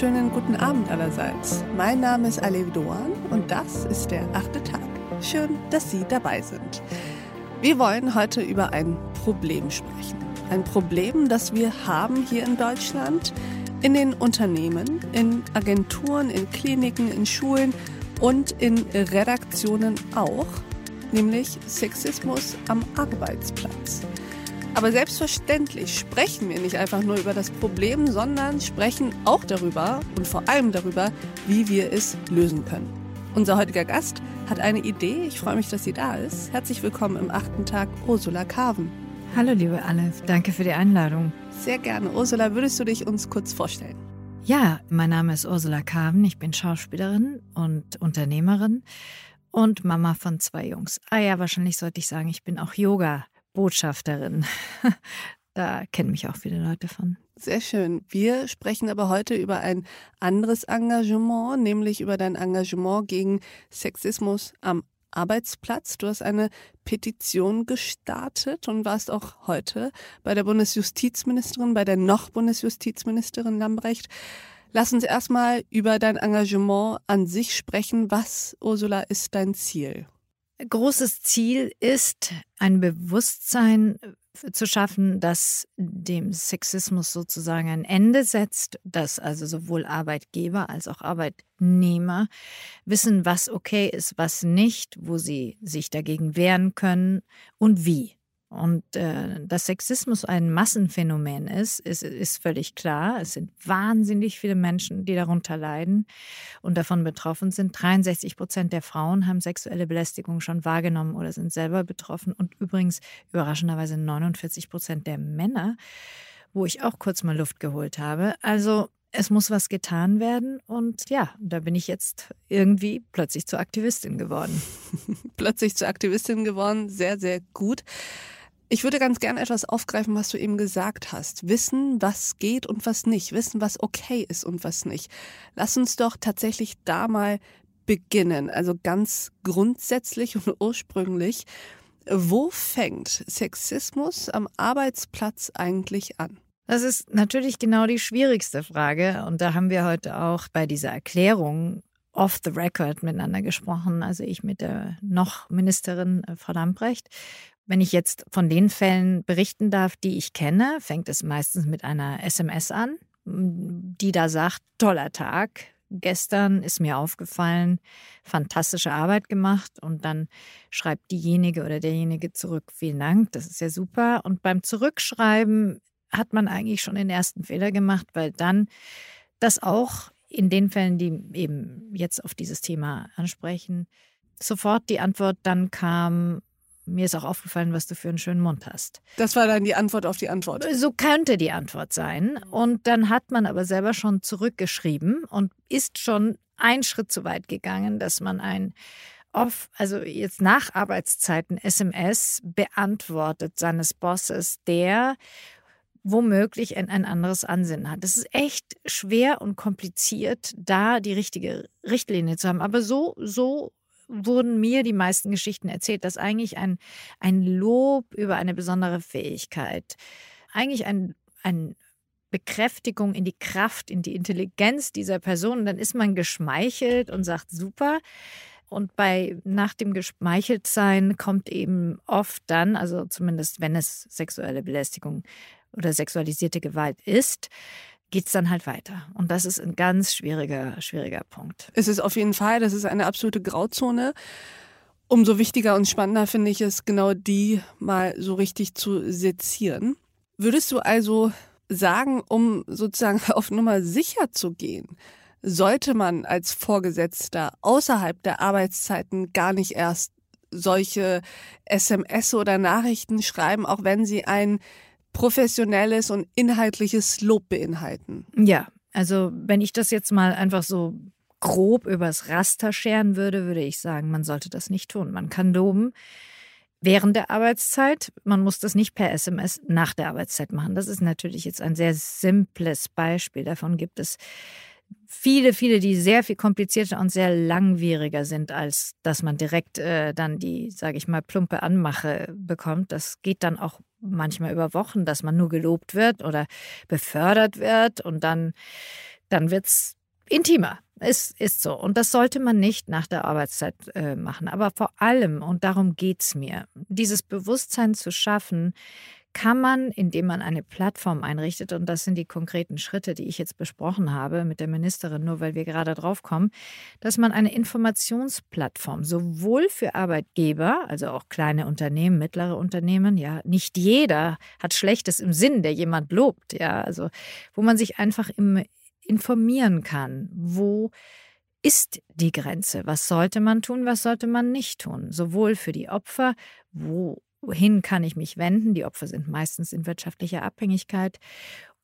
wunderschönen guten Abend allerseits. Mein Name ist Alev Doan und das ist der achte Tag. Schön, dass Sie dabei sind. Wir wollen heute über ein Problem sprechen. Ein Problem, das wir haben hier in Deutschland, in den Unternehmen, in Agenturen, in Kliniken, in Schulen und in Redaktionen auch, nämlich Sexismus am Arbeitsplatz. Aber selbstverständlich sprechen wir nicht einfach nur über das Problem, sondern sprechen auch darüber und vor allem darüber, wie wir es lösen können. Unser heutiger Gast hat eine Idee. Ich freue mich, dass sie da ist. Herzlich willkommen im achten Tag, Ursula Carven. Hallo, liebe Anne. Danke für die Einladung. Sehr gerne. Ursula, würdest du dich uns kurz vorstellen? Ja, mein Name ist Ursula Carven. Ich bin Schauspielerin und Unternehmerin und Mama von zwei Jungs. Ah ja, wahrscheinlich sollte ich sagen, ich bin auch Yoga Botschafterin. Da kennen mich auch viele Leute von. Sehr schön. Wir sprechen aber heute über ein anderes Engagement, nämlich über dein Engagement gegen Sexismus am Arbeitsplatz. Du hast eine Petition gestartet und warst auch heute bei der Bundesjustizministerin, bei der noch Bundesjustizministerin Lambrecht. Lass uns erstmal über dein Engagement an sich sprechen. Was, Ursula, ist dein Ziel? Großes Ziel ist, ein Bewusstsein äh, zu schaffen, das dem Sexismus sozusagen ein Ende setzt, dass also sowohl Arbeitgeber als auch Arbeitnehmer wissen, was okay ist, was nicht, wo sie sich dagegen wehren können und wie. Und äh, dass Sexismus ein Massenphänomen ist, ist, ist völlig klar. Es sind wahnsinnig viele Menschen, die darunter leiden und davon betroffen sind. 63 Prozent der Frauen haben sexuelle Belästigung schon wahrgenommen oder sind selber betroffen. Und übrigens überraschenderweise 49 Prozent der Männer, wo ich auch kurz mal Luft geholt habe. Also es muss was getan werden. Und ja, da bin ich jetzt irgendwie plötzlich zur Aktivistin geworden. plötzlich zur Aktivistin geworden. Sehr, sehr gut. Ich würde ganz gerne etwas aufgreifen, was du eben gesagt hast. Wissen, was geht und was nicht. Wissen, was okay ist und was nicht. Lass uns doch tatsächlich da mal beginnen. Also ganz grundsätzlich und ursprünglich. Wo fängt Sexismus am Arbeitsplatz eigentlich an? Das ist natürlich genau die schwierigste Frage. Und da haben wir heute auch bei dieser Erklärung off the record miteinander gesprochen, also ich mit der noch Ministerin äh, Frau Lamprecht. Wenn ich jetzt von den Fällen berichten darf, die ich kenne, fängt es meistens mit einer SMS an, die da sagt, toller Tag, gestern ist mir aufgefallen, fantastische Arbeit gemacht und dann schreibt diejenige oder derjenige zurück, vielen Dank, das ist ja super. Und beim Zurückschreiben hat man eigentlich schon den ersten Fehler gemacht, weil dann das auch in den Fällen, die eben jetzt auf dieses Thema ansprechen, sofort die Antwort dann kam, mir ist auch aufgefallen, was du für einen schönen Mund hast. Das war dann die Antwort auf die Antwort. So könnte die Antwort sein. Und dann hat man aber selber schon zurückgeschrieben und ist schon einen Schritt zu weit gegangen, dass man ein off, also jetzt nach Arbeitszeiten SMS beantwortet seines Bosses, der womöglich ein, ein anderes Ansinnen hat. Es ist echt schwer und kompliziert, da die richtige Richtlinie zu haben. Aber so, so wurden mir die meisten Geschichten erzählt, dass eigentlich ein, ein Lob über eine besondere Fähigkeit, eigentlich ein, ein Bekräftigung in die Kraft, in die Intelligenz dieser Person, dann ist man geschmeichelt und sagt super. Und bei nach dem Geschmeicheltsein kommt eben oft dann, also zumindest wenn es sexuelle Belästigung oder sexualisierte Gewalt ist, geht es dann halt weiter. Und das ist ein ganz schwieriger, schwieriger Punkt. Es ist auf jeden Fall, das ist eine absolute Grauzone. Umso wichtiger und spannender finde ich es, genau die mal so richtig zu sezieren. Würdest du also sagen, um sozusagen auf Nummer sicher zu gehen, sollte man als Vorgesetzter außerhalb der Arbeitszeiten gar nicht erst solche SMS oder Nachrichten schreiben, auch wenn sie ein professionelles und inhaltliches Lob beinhalten. Ja, also wenn ich das jetzt mal einfach so grob übers Raster scheren würde, würde ich sagen, man sollte das nicht tun. Man kann loben während der Arbeitszeit. Man muss das nicht per SMS nach der Arbeitszeit machen. Das ist natürlich jetzt ein sehr simples Beispiel. Davon gibt es viele, viele, die sehr viel komplizierter und sehr langwieriger sind, als dass man direkt äh, dann die, sage ich mal, plumpe Anmache bekommt. Das geht dann auch manchmal über Wochen, dass man nur gelobt wird oder befördert wird und dann dann wird es intimer. Es ist so. Und das sollte man nicht nach der Arbeitszeit äh, machen. Aber vor allem, und darum geht es mir, dieses Bewusstsein zu schaffen, kann man, indem man eine Plattform einrichtet, und das sind die konkreten Schritte, die ich jetzt besprochen habe mit der Ministerin, nur weil wir gerade drauf kommen, dass man eine Informationsplattform sowohl für Arbeitgeber, also auch kleine Unternehmen, mittlere Unternehmen, ja, nicht jeder hat Schlechtes im Sinn, der jemand lobt, ja, also wo man sich einfach im, informieren kann, wo ist die Grenze? Was sollte man tun, was sollte man nicht tun? Sowohl für die Opfer, wo wohin kann ich mich wenden? Die Opfer sind meistens in wirtschaftlicher Abhängigkeit.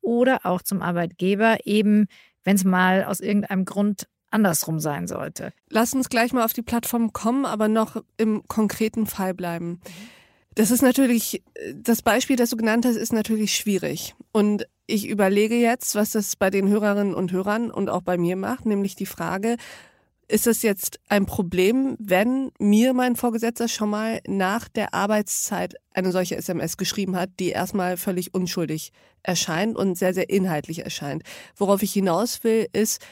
Oder auch zum Arbeitgeber, eben wenn es mal aus irgendeinem Grund andersrum sein sollte. Lass uns gleich mal auf die Plattform kommen, aber noch im konkreten Fall bleiben. Das ist natürlich, das Beispiel, das du genannt hast, ist natürlich schwierig. Und ich überlege jetzt, was das bei den Hörerinnen und Hörern und auch bei mir macht, nämlich die Frage, ist es jetzt ein Problem, wenn mir mein Vorgesetzter schon mal nach der Arbeitszeit eine solche SMS geschrieben hat, die erstmal völlig unschuldig erscheint und sehr, sehr inhaltlich erscheint? Worauf ich hinaus will, ist,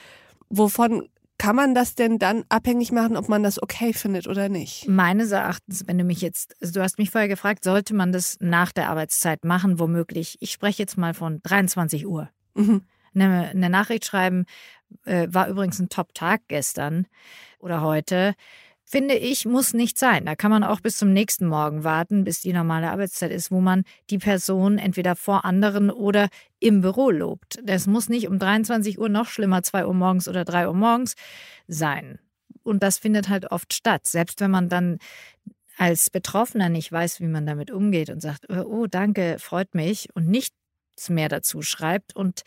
wovon kann man das denn dann abhängig machen, ob man das okay findet oder nicht? Meines Erachtens, wenn du mich jetzt, also du hast mich vorher gefragt, sollte man das nach der Arbeitszeit machen, womöglich. Ich spreche jetzt mal von 23 Uhr. Mhm eine, eine Nachricht schreiben, äh, war übrigens ein Top-Tag gestern oder heute, finde ich, muss nicht sein. Da kann man auch bis zum nächsten Morgen warten, bis die normale Arbeitszeit ist, wo man die Person entweder vor anderen oder im Büro lobt. Das muss nicht um 23 Uhr noch schlimmer, 2 Uhr morgens oder 3 Uhr morgens sein. Und das findet halt oft statt. Selbst wenn man dann als Betroffener nicht weiß, wie man damit umgeht und sagt, oh, danke, freut mich und nichts mehr dazu schreibt und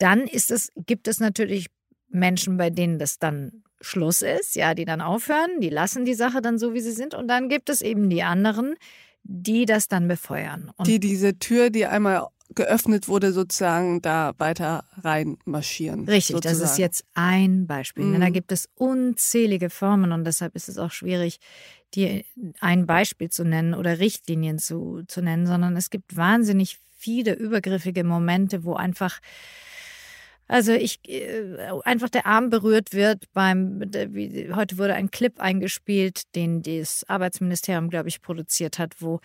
dann ist es, gibt es natürlich Menschen, bei denen das dann Schluss ist, ja, die dann aufhören, die lassen die Sache dann so, wie sie sind. Und dann gibt es eben die anderen, die das dann befeuern. Und die diese Tür, die einmal geöffnet wurde, sozusagen da weiter reinmarschieren. Richtig, sozusagen. das ist jetzt ein Beispiel. Mhm. Da gibt es unzählige Formen und deshalb ist es auch schwierig, dir ein Beispiel zu nennen oder Richtlinien zu, zu nennen, sondern es gibt wahnsinnig viele übergriffige Momente, wo einfach also ich äh, einfach der Arm berührt wird beim wie, heute wurde ein Clip eingespielt, den das Arbeitsministerium glaube ich produziert hat, wo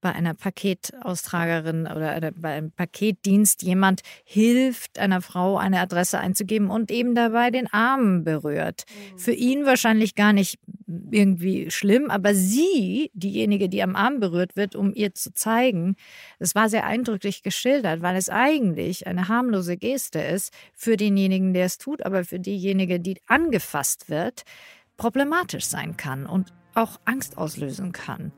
bei einer Paketaustragerin oder bei einem Paketdienst jemand hilft, einer Frau eine Adresse einzugeben und eben dabei den Arm berührt. Mhm. Für ihn wahrscheinlich gar nicht irgendwie schlimm, aber sie, diejenige, die am Arm berührt wird, um ihr zu zeigen, es war sehr eindrücklich geschildert, weil es eigentlich eine harmlose Geste ist für denjenigen, der es tut, aber für diejenige, die angefasst wird, problematisch sein kann und auch Angst auslösen kann.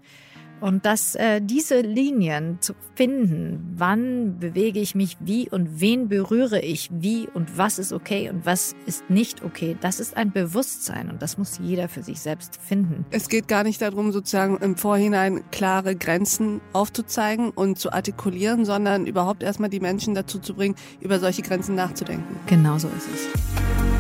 Und dass äh, diese Linien zu finden, wann bewege ich mich wie und wen berühre ich wie und was ist okay und was ist nicht okay, das ist ein Bewusstsein und das muss jeder für sich selbst finden. Es geht gar nicht darum, sozusagen im Vorhinein klare Grenzen aufzuzeigen und zu artikulieren, sondern überhaupt erstmal die Menschen dazu zu bringen, über solche Grenzen nachzudenken. Genau so ist es.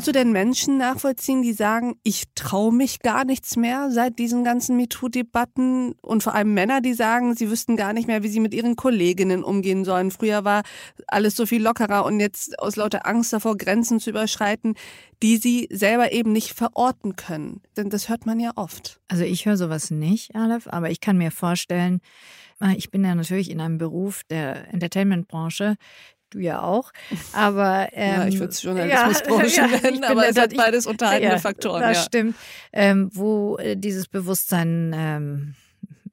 Kannst du denn Menschen nachvollziehen, die sagen, ich traue mich gar nichts mehr seit diesen ganzen MeToo-Debatten und vor allem Männer, die sagen, sie wüssten gar nicht mehr, wie sie mit ihren Kolleginnen umgehen sollen. Früher war alles so viel lockerer und jetzt aus lauter Angst davor, Grenzen zu überschreiten, die sie selber eben nicht verorten können. Denn das hört man ja oft. Also ich höre sowas nicht, Aleph, aber ich kann mir vorstellen, äh, ich bin ja natürlich in einem Beruf der Entertainment-Branche, du ja auch. Aber ähm, ja, ich würde es Journalismusbranche ja, nennen, aber es hat beides unterhaltende ja, Faktoren. Das ja. stimmt. Ähm, wo äh, dieses Bewusstsein ähm,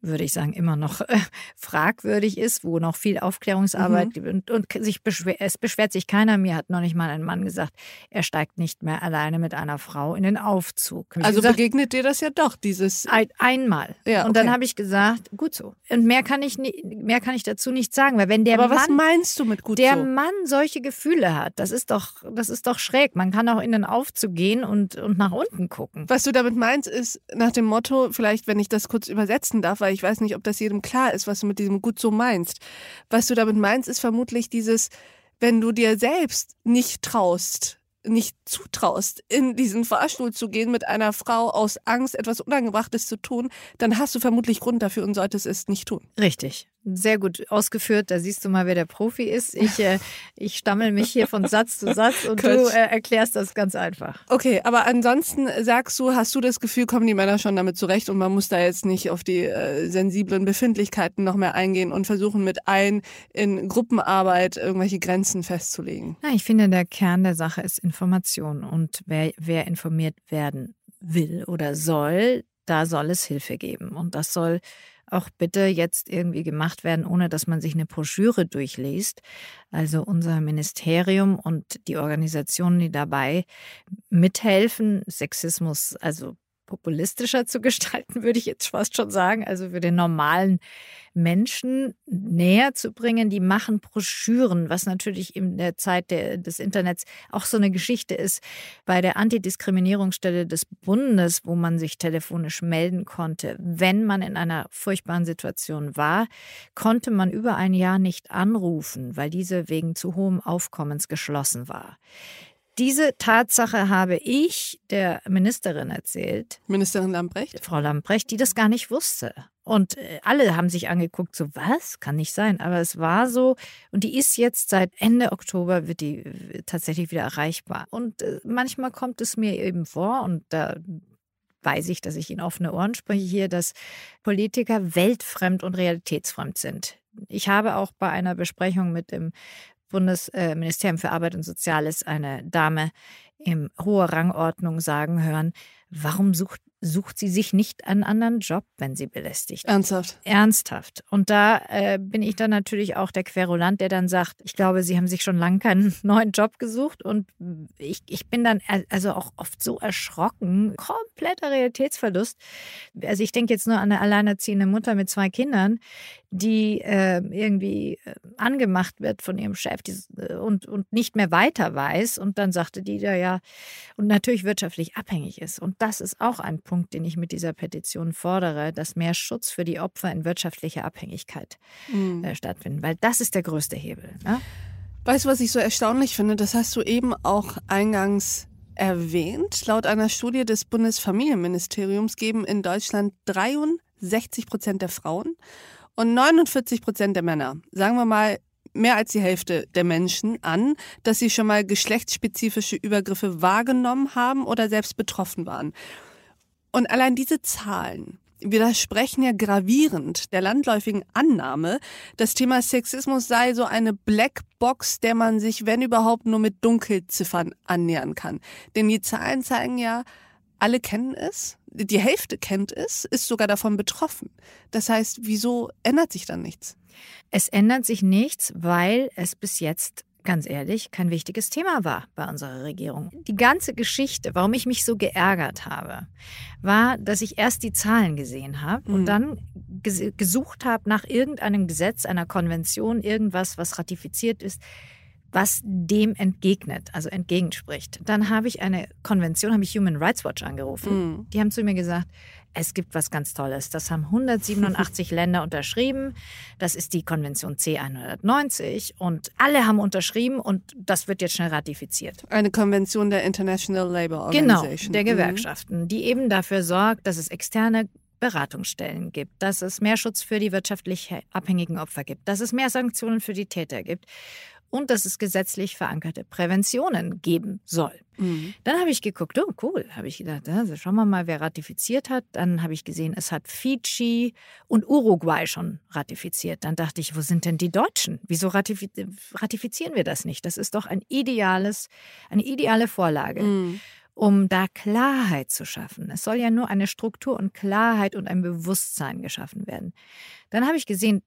würde ich sagen, immer noch äh, fragwürdig ist, wo noch viel Aufklärungsarbeit mhm. und, und sich beschwer, es beschwert sich keiner. Mir hat noch nicht mal ein Mann gesagt, er steigt nicht mehr alleine mit einer Frau in den Aufzug. Also gesagt, begegnet dir das ja doch, dieses. Ein, einmal. Ja, okay. Und dann habe ich gesagt, gut so. Und mehr kann ich mehr kann ich dazu nicht sagen, weil wenn der Aber Mann, was meinst du mit gut der so? Mann solche Gefühle hat, das ist doch, das ist doch schräg. Man kann auch in den Aufzug gehen und, und nach unten gucken. Was du damit meinst, ist nach dem Motto, vielleicht, wenn ich das kurz übersetzen darf, weil ich weiß nicht, ob das jedem klar ist, was du mit diesem gut so meinst. Was du damit meinst, ist vermutlich dieses, wenn du dir selbst nicht traust, nicht zutraust, in diesen Fahrstuhl zu gehen mit einer Frau aus Angst, etwas Unangebrachtes zu tun, dann hast du vermutlich Grund dafür und solltest es nicht tun. Richtig sehr gut ausgeführt. Da siehst du mal, wer der Profi ist. Ich, äh, ich stammel mich hier von Satz zu Satz und du äh, erklärst das ganz einfach. Okay, aber ansonsten sagst du, hast du das Gefühl, kommen die Männer schon damit zurecht und man muss da jetzt nicht auf die äh, sensiblen Befindlichkeiten noch mehr eingehen und versuchen mit ein in Gruppenarbeit irgendwelche Grenzen festzulegen? Ja, ich finde, der Kern der Sache ist Information und wer, wer informiert werden will oder soll, da soll es Hilfe geben und das soll auch bitte jetzt irgendwie gemacht werden, ohne dass man sich eine Broschüre durchliest. Also unser Ministerium und die Organisationen, die dabei mithelfen, Sexismus, also populistischer zu gestalten, würde ich jetzt fast schon sagen, also für den normalen Menschen näher zu bringen. Die machen Broschüren, was natürlich in der Zeit der, des Internets auch so eine Geschichte ist. Bei der Antidiskriminierungsstelle des Bundes, wo man sich telefonisch melden konnte, wenn man in einer furchtbaren Situation war, konnte man über ein Jahr nicht anrufen, weil diese wegen zu hohem Aufkommens geschlossen war. Diese Tatsache habe ich der Ministerin erzählt. Ministerin Lambrecht? Frau Lambrecht, die das gar nicht wusste. Und äh, alle haben sich angeguckt, so was? Kann nicht sein. Aber es war so. Und die ist jetzt seit Ende Oktober, wird die äh, tatsächlich wieder erreichbar. Und äh, manchmal kommt es mir eben vor, und da weiß ich, dass ich in offene Ohren spreche hier, dass Politiker weltfremd und realitätsfremd sind. Ich habe auch bei einer Besprechung mit dem Bundesministerium für Arbeit und Soziales eine Dame in hoher Rangordnung sagen hören, warum sucht sucht sie sich nicht einen anderen Job, wenn sie belästigt. Ernsthaft? Ernsthaft. Und da äh, bin ich dann natürlich auch der Querulant, der dann sagt, ich glaube, sie haben sich schon lange keinen neuen Job gesucht. Und ich, ich bin dann also auch oft so erschrocken, kompletter Realitätsverlust. Also ich denke jetzt nur an eine alleinerziehende Mutter mit zwei Kindern, die äh, irgendwie angemacht wird von ihrem Chef die, äh, und, und nicht mehr weiter weiß. Und dann sagte die da ja, und natürlich wirtschaftlich abhängig ist. Und das ist auch ein Punkt, den ich mit dieser Petition fordere, dass mehr Schutz für die Opfer in wirtschaftlicher Abhängigkeit mhm. äh, stattfindet, weil das ist der größte Hebel. Ne? Weißt du, was ich so erstaunlich finde? Das hast du eben auch eingangs erwähnt. Laut einer Studie des Bundesfamilienministeriums geben in Deutschland 63 Prozent der Frauen und 49 Prozent der Männer, sagen wir mal mehr als die Hälfte der Menschen an, dass sie schon mal geschlechtsspezifische Übergriffe wahrgenommen haben oder selbst betroffen waren. Und allein diese Zahlen widersprechen ja gravierend der landläufigen Annahme, das Thema Sexismus sei so eine Blackbox, der man sich, wenn überhaupt, nur mit Dunkelziffern annähern kann. Denn die Zahlen zeigen ja, alle kennen es, die Hälfte kennt es, ist sogar davon betroffen. Das heißt, wieso ändert sich dann nichts? Es ändert sich nichts, weil es bis jetzt ganz ehrlich kein wichtiges Thema war bei unserer Regierung. Die ganze Geschichte, warum ich mich so geärgert habe, war, dass ich erst die Zahlen gesehen habe und mhm. dann gesucht habe nach irgendeinem Gesetz, einer Konvention, irgendwas, was ratifiziert ist, was dem entgegnet, also entgegenspricht. Dann habe ich eine Konvention, habe ich Human Rights Watch angerufen. Mhm. Die haben zu mir gesagt, es gibt was ganz Tolles. Das haben 187 Länder unterschrieben. Das ist die Konvention C190 und alle haben unterschrieben und das wird jetzt schnell ratifiziert. Eine Konvention der International Labour Organization. Genau, der mhm. Gewerkschaften, die eben dafür sorgt, dass es externe Beratungsstellen gibt, dass es mehr Schutz für die wirtschaftlich abhängigen Opfer gibt, dass es mehr Sanktionen für die Täter gibt und dass es gesetzlich verankerte Präventionen geben soll. Mhm. Dann habe ich geguckt, oh cool, habe ich gedacht, also schauen wir mal, wer ratifiziert hat. Dann habe ich gesehen, es hat Fiji und Uruguay schon ratifiziert. Dann dachte ich, wo sind denn die Deutschen? Wieso ratifizieren wir das nicht? Das ist doch ein ideales, eine ideale Vorlage. Mhm. um da Klarheit zu schaffen. Es soll ja nur eine Struktur und Klarheit und ein Bewusstsein geschaffen werden. Dann habe ich gesehen,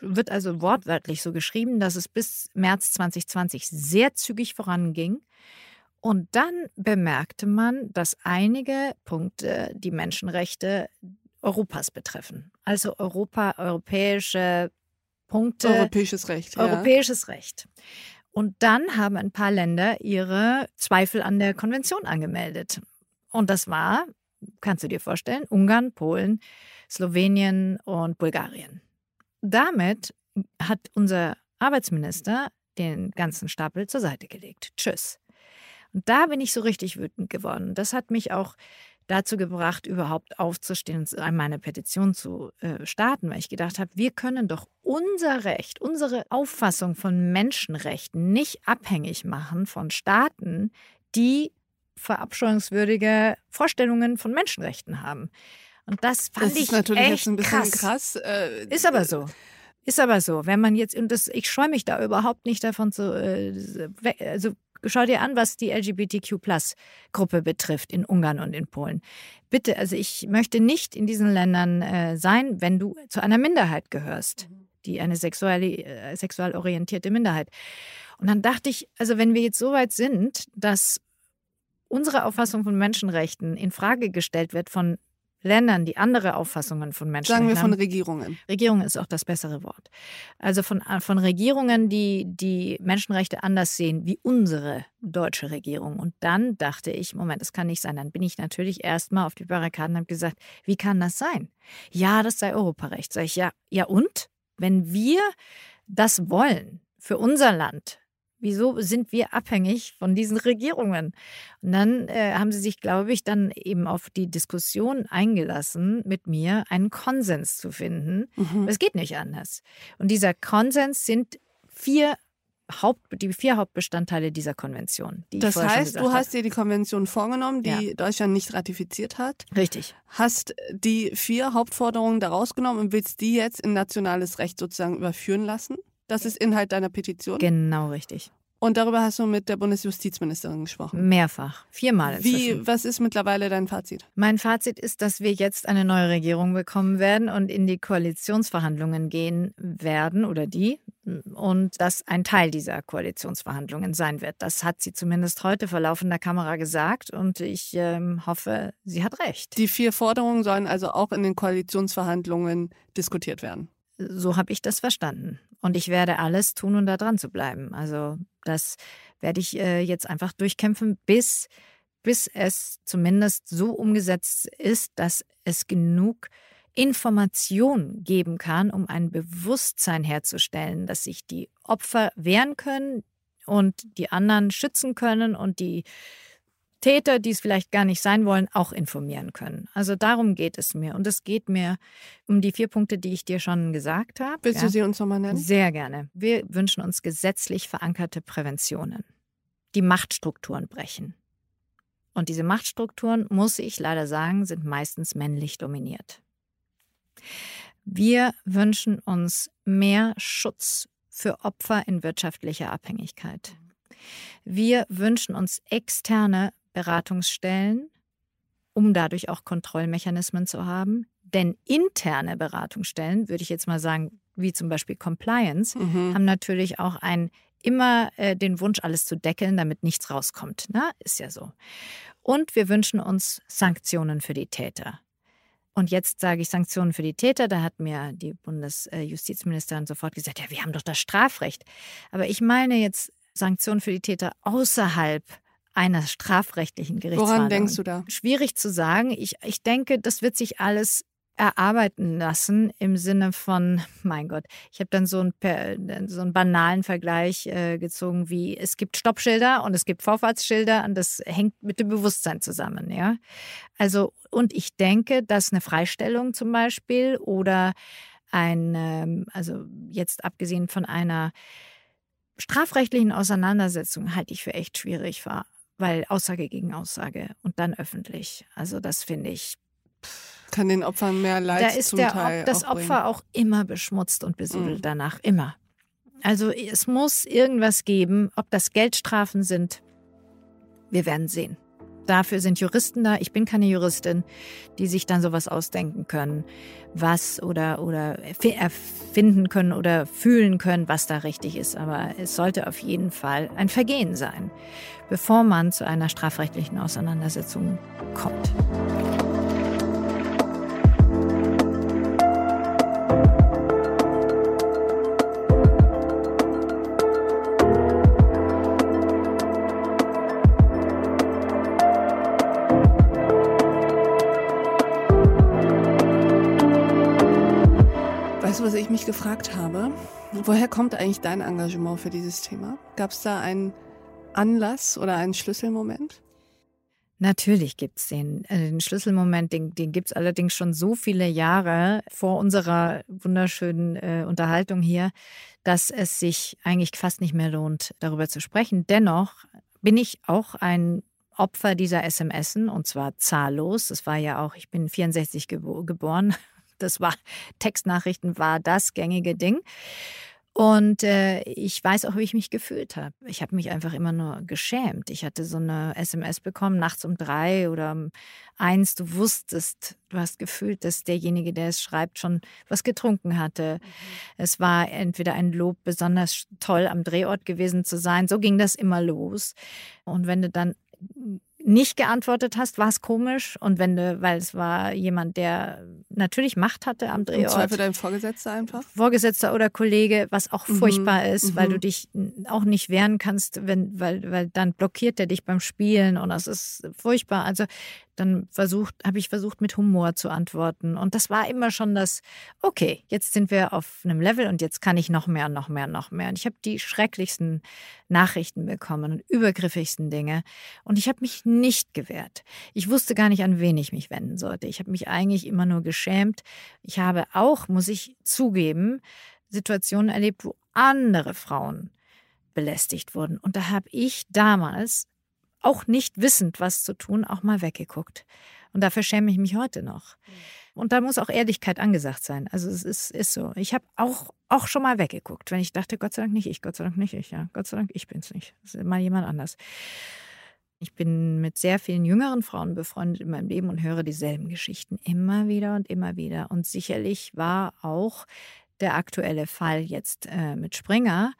wird also wortwörtlich so geschrieben, dass es bis März 2020 sehr zügig voranging. Und dann bemerkte man, dass einige Punkte die Menschenrechte Europas betreffen. Also Europa, europäische Punkte. Europäisches Recht. Ja. Europäisches Recht. Und dann haben ein paar Länder ihre Zweifel an der Konvention angemeldet. Und das war, kannst du dir vorstellen, Ungarn, Polen, Slowenien und Bulgarien. Damit hat unser Arbeitsminister den ganzen Stapel zur Seite gelegt. Tschüss. Und da bin ich so richtig wütend geworden. Das hat mich auch dazu gebracht, überhaupt aufzustehen und meine Petition zu äh, starten, weil ich gedacht habe, wir können doch unser Recht, unsere Auffassung von Menschenrechten nicht abhängig machen von Staaten, die verabscheuungswürdige Vorstellungen von Menschenrechten haben. Und das fand das ich ist natürlich echt jetzt ein bisschen krass. krass. Äh, Ist aber so. Ist aber so. Wenn man jetzt, und das, ich scheue mich da überhaupt nicht davon zu, äh, also schau dir an, was die LGBTQ-Plus-Gruppe betrifft in Ungarn und in Polen. Bitte, also ich möchte nicht in diesen Ländern äh, sein, wenn du zu einer Minderheit gehörst, die eine sexuell, äh, sexuell orientierte Minderheit. Und dann dachte ich, also wenn wir jetzt so weit sind, dass unsere Auffassung von Menschenrechten in Frage gestellt wird von Ländern, die andere Auffassungen von Menschenrechten sagen wir von. Regierungen. Regierung ist auch das bessere Wort. Also von, von Regierungen, die die Menschenrechte anders sehen wie unsere deutsche Regierung. Und dann dachte ich, Moment, das kann nicht sein. Dann bin ich natürlich erstmal auf die Barrikaden und habe gesagt, wie kann das sein? Ja, das sei Europarecht. Sag ich, ja, ja und? Wenn wir das wollen für unser Land, Wieso sind wir abhängig von diesen Regierungen? Und dann äh, haben sie sich, glaube ich, dann eben auf die Diskussion eingelassen, mit mir einen Konsens zu finden. Mhm. Es geht nicht anders. Und dieser Konsens sind vier Haupt, die vier Hauptbestandteile dieser Konvention. Die Das heißt, du hast dir die Konvention vorgenommen, die Deutschland nicht ratifiziert hat, Richtig. hast die vier Hauptforderungen daraus genommen und willst die jetzt in nationales Recht sozusagen überführen lassen? Das ist Inhalt deiner Petition. Genau richtig. Und darüber hast du mit der Bundesjustizministerin gesprochen. Mehrfach. Viermal inzwischen. Wie, was ist mittlerweile dein Fazit? Mein Fazit ist, dass wir jetzt eine neue Regierung bekommen werden und in die Koalitionsverhandlungen gehen werden oder die und dass ein Teil dieser Koalitionsverhandlungen sein wird. Das hat sie zumindest heute vor laufender Kamera gesagt und ich ähm, hoffe, sie hat recht. Die vier Forderungen sollen also auch in den Koalitionsverhandlungen diskutiert werden. So habe ich das verstanden. Und ich werde alles tun, um da dran zu bleiben. Also das werde ich äh, jetzt einfach durchkämpfen, bis, bis es zumindest so umgesetzt ist, dass es genug Information geben kann, um ein Bewusstsein herzustellen, dass sich die Opfer wehren können und die anderen schützen können und die Täter, die es vielleicht gar nicht sein wollen, auch informieren können. Also darum geht es mir. Und es geht mir um die vier Punkte, die ich dir schon gesagt habe. Willst ja. du sie uns nochmal nennen? Sehr gerne. Wir wünschen uns gesetzlich verankerte Präventionen, die Machtstrukturen brechen. Und diese Machtstrukturen, muss ich leider sagen, sind meistens männlich dominiert. Wir wünschen uns mehr Schutz für Opfer in wirtschaftlicher Abhängigkeit. Wir wünschen uns externe Beratungsstellen, um dadurch auch Kontrollmechanismen zu haben. Denn interne Beratungsstellen, würde ich jetzt mal sagen, wie zum Beispiel Compliance, Mhm. haben natürlich auch ein immer äh, den Wunsch, alles zu deckeln, damit nichts rauskommt. Na, ist ja so. Und wir wünschen uns Sanktionen für die Täter. Und jetzt sage ich Sanktionen für die Täter. Da hat mir die Bundesjustizministerin sofort gesagt, ja, wir haben doch das Strafrecht. Aber ich meine jetzt Sanktionen für die Täter außerhalb einer strafrechtlichen Gerichtsverhandlung. Woran denkst du da? Schwierig zu sagen. Ich, ich denke, das wird sich alles erarbeiten lassen im Sinne von, mein Gott, ich habe dann so einen, so einen banalen Vergleich äh, gezogen wie, es gibt Stoppschilder und es gibt Vorfahrtsschilder und das hängt mit dem Bewusstsein zusammen, ja. Also, und ich denke, dass eine Freistellung zum Beispiel oder ein, ähm, also jetzt abgesehen von einer strafrechtlichen Auseinandersetzung halte ich für echt schwierig, war, weil Aussage gegen Aussage und dann öffentlich. Also das finde ich Kann den Opfern mehr Leid da ist der, das auch. Opfer auch immer beschmutzt und besudelt Mhm. danach, immer. Also es muss irgendwas geben, ob das Geldstrafen sind, wir werden sehen. Dafür sind Juristen da. Ich bin keine Juristin, die sich dann sowas ausdenken können, was oder, oder erfinden können oder fühlen können, was da richtig ist. Aber es sollte auf jeden Fall ein Vergehen sein, bevor man zu einer strafrechtlichen Auseinandersetzung kommt. Was ich mich gefragt habe? Woher kommt eigentlich dein Engagement für dieses Thema? Gab es da einen Anlass oder einen Schlüsselmoment? Natürlich gibt es den, äh, den Schlüsselmoment, den, den gibt es allerdings schon so viele Jahre vor unserer wunderschönen äh, Unterhaltung hier, dass es sich eigentlich fast nicht mehr lohnt, darüber zu sprechen. Dennoch bin ich auch ein Opfer dieser SMSen und zwar zahllos. Das war ja auch, ich bin 64 gebo geboren, das war, Textnachrichten war das gängige Ding. Und äh, ich weiß auch, wie ich mich gefühlt habe. Ich habe mich einfach immer nur geschämt. Ich hatte so eine SMS bekommen, nachts um drei oder um eins. Du wusstest, du hast gefühlt, dass derjenige, der es schreibt, schon was getrunken hatte. Mhm. Es war entweder ein Lob, besonders toll am Drehort gewesen zu sein. So ging das immer los. Und wenn du dann nicht geantwortet hast, war es komisch. Und wenn du, weil es war jemand, der natürlich Macht hatte am Drehort. Im Zweifel dein Vorgesetzter einfach? Vorgesetzter oder Kollege, was auch mhm. furchtbar ist, mhm. weil du dich auch nicht wehren kannst, wenn, weil, weil dann blockiert er dich beim Spielen und das ist furchtbar. Also dann versucht, habe ich versucht, mit Humor zu antworten. Und das war immer schon das, okay, jetzt sind wir auf einem Level und jetzt kann ich noch mehr, noch mehr, noch mehr. Und ich habe die schrecklichsten Nachrichten bekommen und übergriffigsten Dinge. Und ich habe mich nicht gewehrt. Ich wusste gar nicht, an wen ich mich wenden sollte. Ich habe mich eigentlich immer nur geschämt. Ich habe auch, muss ich zugeben, Situationen erlebt, wo andere Frauen belästigt wurden. Und da habe ich damals auch nicht wissend, was zu tun, auch mal weggeguckt. Und dafür schäme ich mich heute noch. Mhm. Und da muss auch Ehrlichkeit angesagt sein. Also es ist, ist so. Ich habe auch, auch schon mal weggeguckt, wenn ich dachte, Gott sei Dank nicht ich, Gott sei Dank nicht ich, ja. Gott sei Dank, ich bin's nicht. Das ist mal jemand anders. Ich bin mit sehr vielen jüngeren Frauen befreundet in meinem Leben und höre dieselben Geschichten immer wieder und immer wieder. Und sicherlich war auch der aktuelle Fall jetzt äh, mit Springer,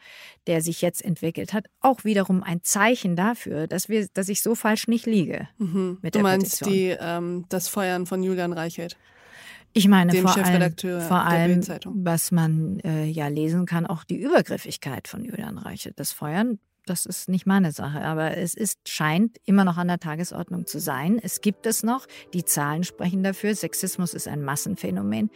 der sich jetzt entwickelt hat, auch wiederum ein Zeichen dafür, dass wir, dass ich so falsch nicht liege. Mhm. Mit du der meinst die, ähm, das Feuern von Julian Reichelt? Ich meine vor allem, vor allem was man äh, ja lesen kann, auch die Übergriffigkeit von Julian Reichelt. Das Feuern das ist nicht meine Sache, aber es ist, scheint immer noch an der Tagesordnung zu sein. Es gibt es noch, die Zahlen sprechen dafür, Sexismus ist ein Massenphänomen.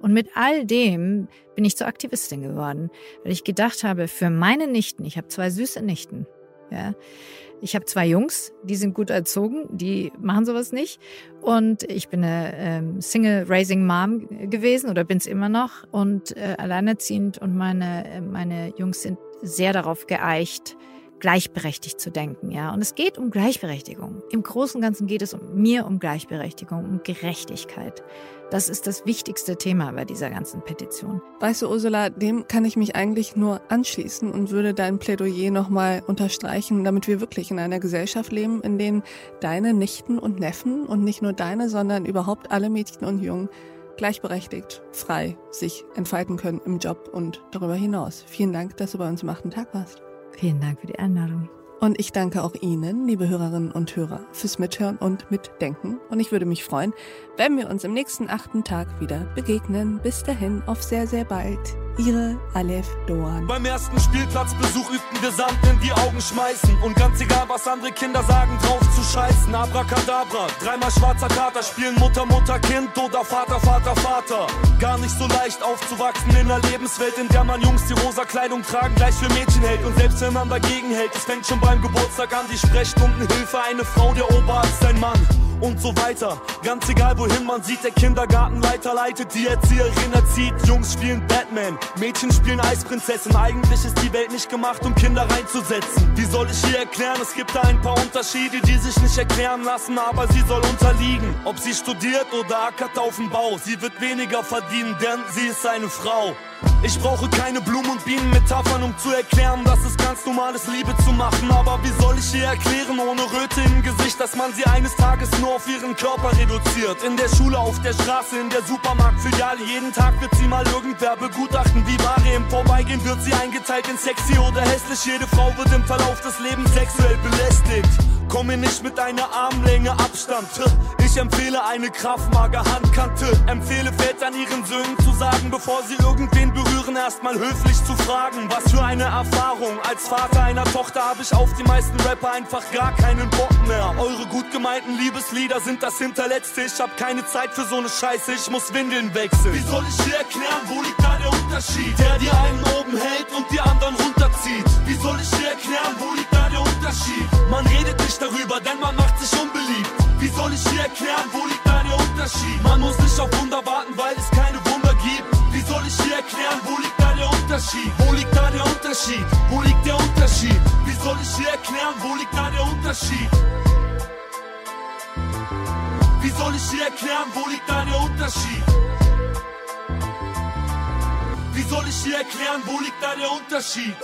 Und mit all dem bin ich zur Aktivistin geworden, weil ich gedacht habe, für meine Nichten, ich habe zwei süße Nichten, ja, ich habe zwei Jungs, die sind gut erzogen, die machen sowas nicht. Und ich bin eine ähm, Single-Raising-Mom gewesen oder bin es immer noch und äh, alleinerziehend. Und meine, meine Jungs sind sehr darauf geeicht, gleichberechtigt zu denken, ja. Und es geht um Gleichberechtigung. Im Großen und Ganzen geht es um mir um Gleichberechtigung, um Gerechtigkeit. Das ist das wichtigste Thema bei dieser ganzen Petition. Weißt du, Ursula, dem kann ich mich eigentlich nur anschließen und würde dein Plädoyer nochmal unterstreichen, damit wir wirklich in einer Gesellschaft leben, in denen deine Nichten und Neffen und nicht nur deine, sondern überhaupt alle Mädchen und Jungen gleichberechtigt, frei sich entfalten können im Job und darüber hinaus. Vielen Dank, dass du bei uns im achten Tag warst. Vielen Dank für die Einladung. Und ich danke auch Ihnen, liebe Hörerinnen und Hörer, fürs Mithören und Mitdenken. Und ich würde mich freuen, wenn wir uns im nächsten achten Tag wieder begegnen. Bis dahin, auf sehr, sehr bald. Ihre Aleph Doan. Beim ersten Spielplatzbesuch übten wir Sand in die Augen schmeißen. Und ganz egal, was andere Kinder sagen, drauf zu scheißen. Abracadabra, dreimal schwarzer Kater, spielen Mutter, Mutter, Kind oder Vater, Vater, Vater. Gar nicht so leicht aufzuwachsen in einer Lebenswelt, in der man Jungs die rosa Kleidung tragen, gleich für Mädchen hält. Und selbst wenn man dagegen hält, es fängt schon beim Geburtstag an, die Sprechstundenhilfe, eine Frau, der Oberarzt, ein Mann und so weiter. Ganz egal wohin man sieht, der Kindergartenleiter leitet, die Erzieherin erzieht. Jungs spielen Batman, Mädchen spielen Eisprinzessin. Eigentlich ist die Welt nicht gemacht, um Kinder reinzusetzen. Wie soll ich hier erklären? Es gibt da ein paar Unterschiede, die sich nicht erklären lassen, aber sie soll unterliegen. Ob sie studiert oder ackert auf dem Bau, sie wird weniger verdienen, denn sie ist eine Frau. Ich brauche keine Blumen und Bienenmetaphern, um zu erklären, dass es ganz normal ist, Liebe zu machen. Aber wie soll ich ihr erklären, ohne Röte im Gesicht, dass man sie eines Tages nur auf ihren Körper reduziert? In der Schule, auf der Straße, in der Supermarktfiliale, jeden Tag wird sie mal irgendwer begutachten. Wie Ware im Vorbeigehen wird sie eingeteilt in sexy oder hässlich. Jede Frau wird im Verlauf des Lebens sexuell belästigt. Komme nicht mit einer Armlänge Abstand. Ich empfehle eine kraftmager Handkante. Empfehle Vätern ihren Söhnen zu sagen, bevor sie irgendwen berühren, erstmal höflich zu fragen. Was für eine Erfahrung. Als Vater einer Tochter habe ich auf die meisten Rapper einfach gar keinen Bock mehr. Eure gut gemeinten Liebeslieder sind das hinterletzte. Ich hab keine Zeit für so eine Scheiße, ich muss Windeln wechseln. Wie soll ich dir erklären, wo liegt da der Unterschied? Der dir einen oben hält und die anderen runterzieht. Wie soll ich dir erklären, wo liegt da der Unterschied? Man redet nicht darüber, denn man macht sich unbeliebt. Wie soll ich dir erklären, wo liegt da der Unterschied? Man muss nicht auf Wunder warten, weil es keine Wunder gibt. Wie soll ich dir erklären, wo liegt da der Unterschied? Wo liegt da der Unterschied? Wo liegt der Unterschied? Wie soll ich dir erklären, wo liegt da der Unterschied? Wie soll ich dir erklären, wo liegt da der Unterschied? Wie soll ich dir erklären, wo liegt da der Unterschied?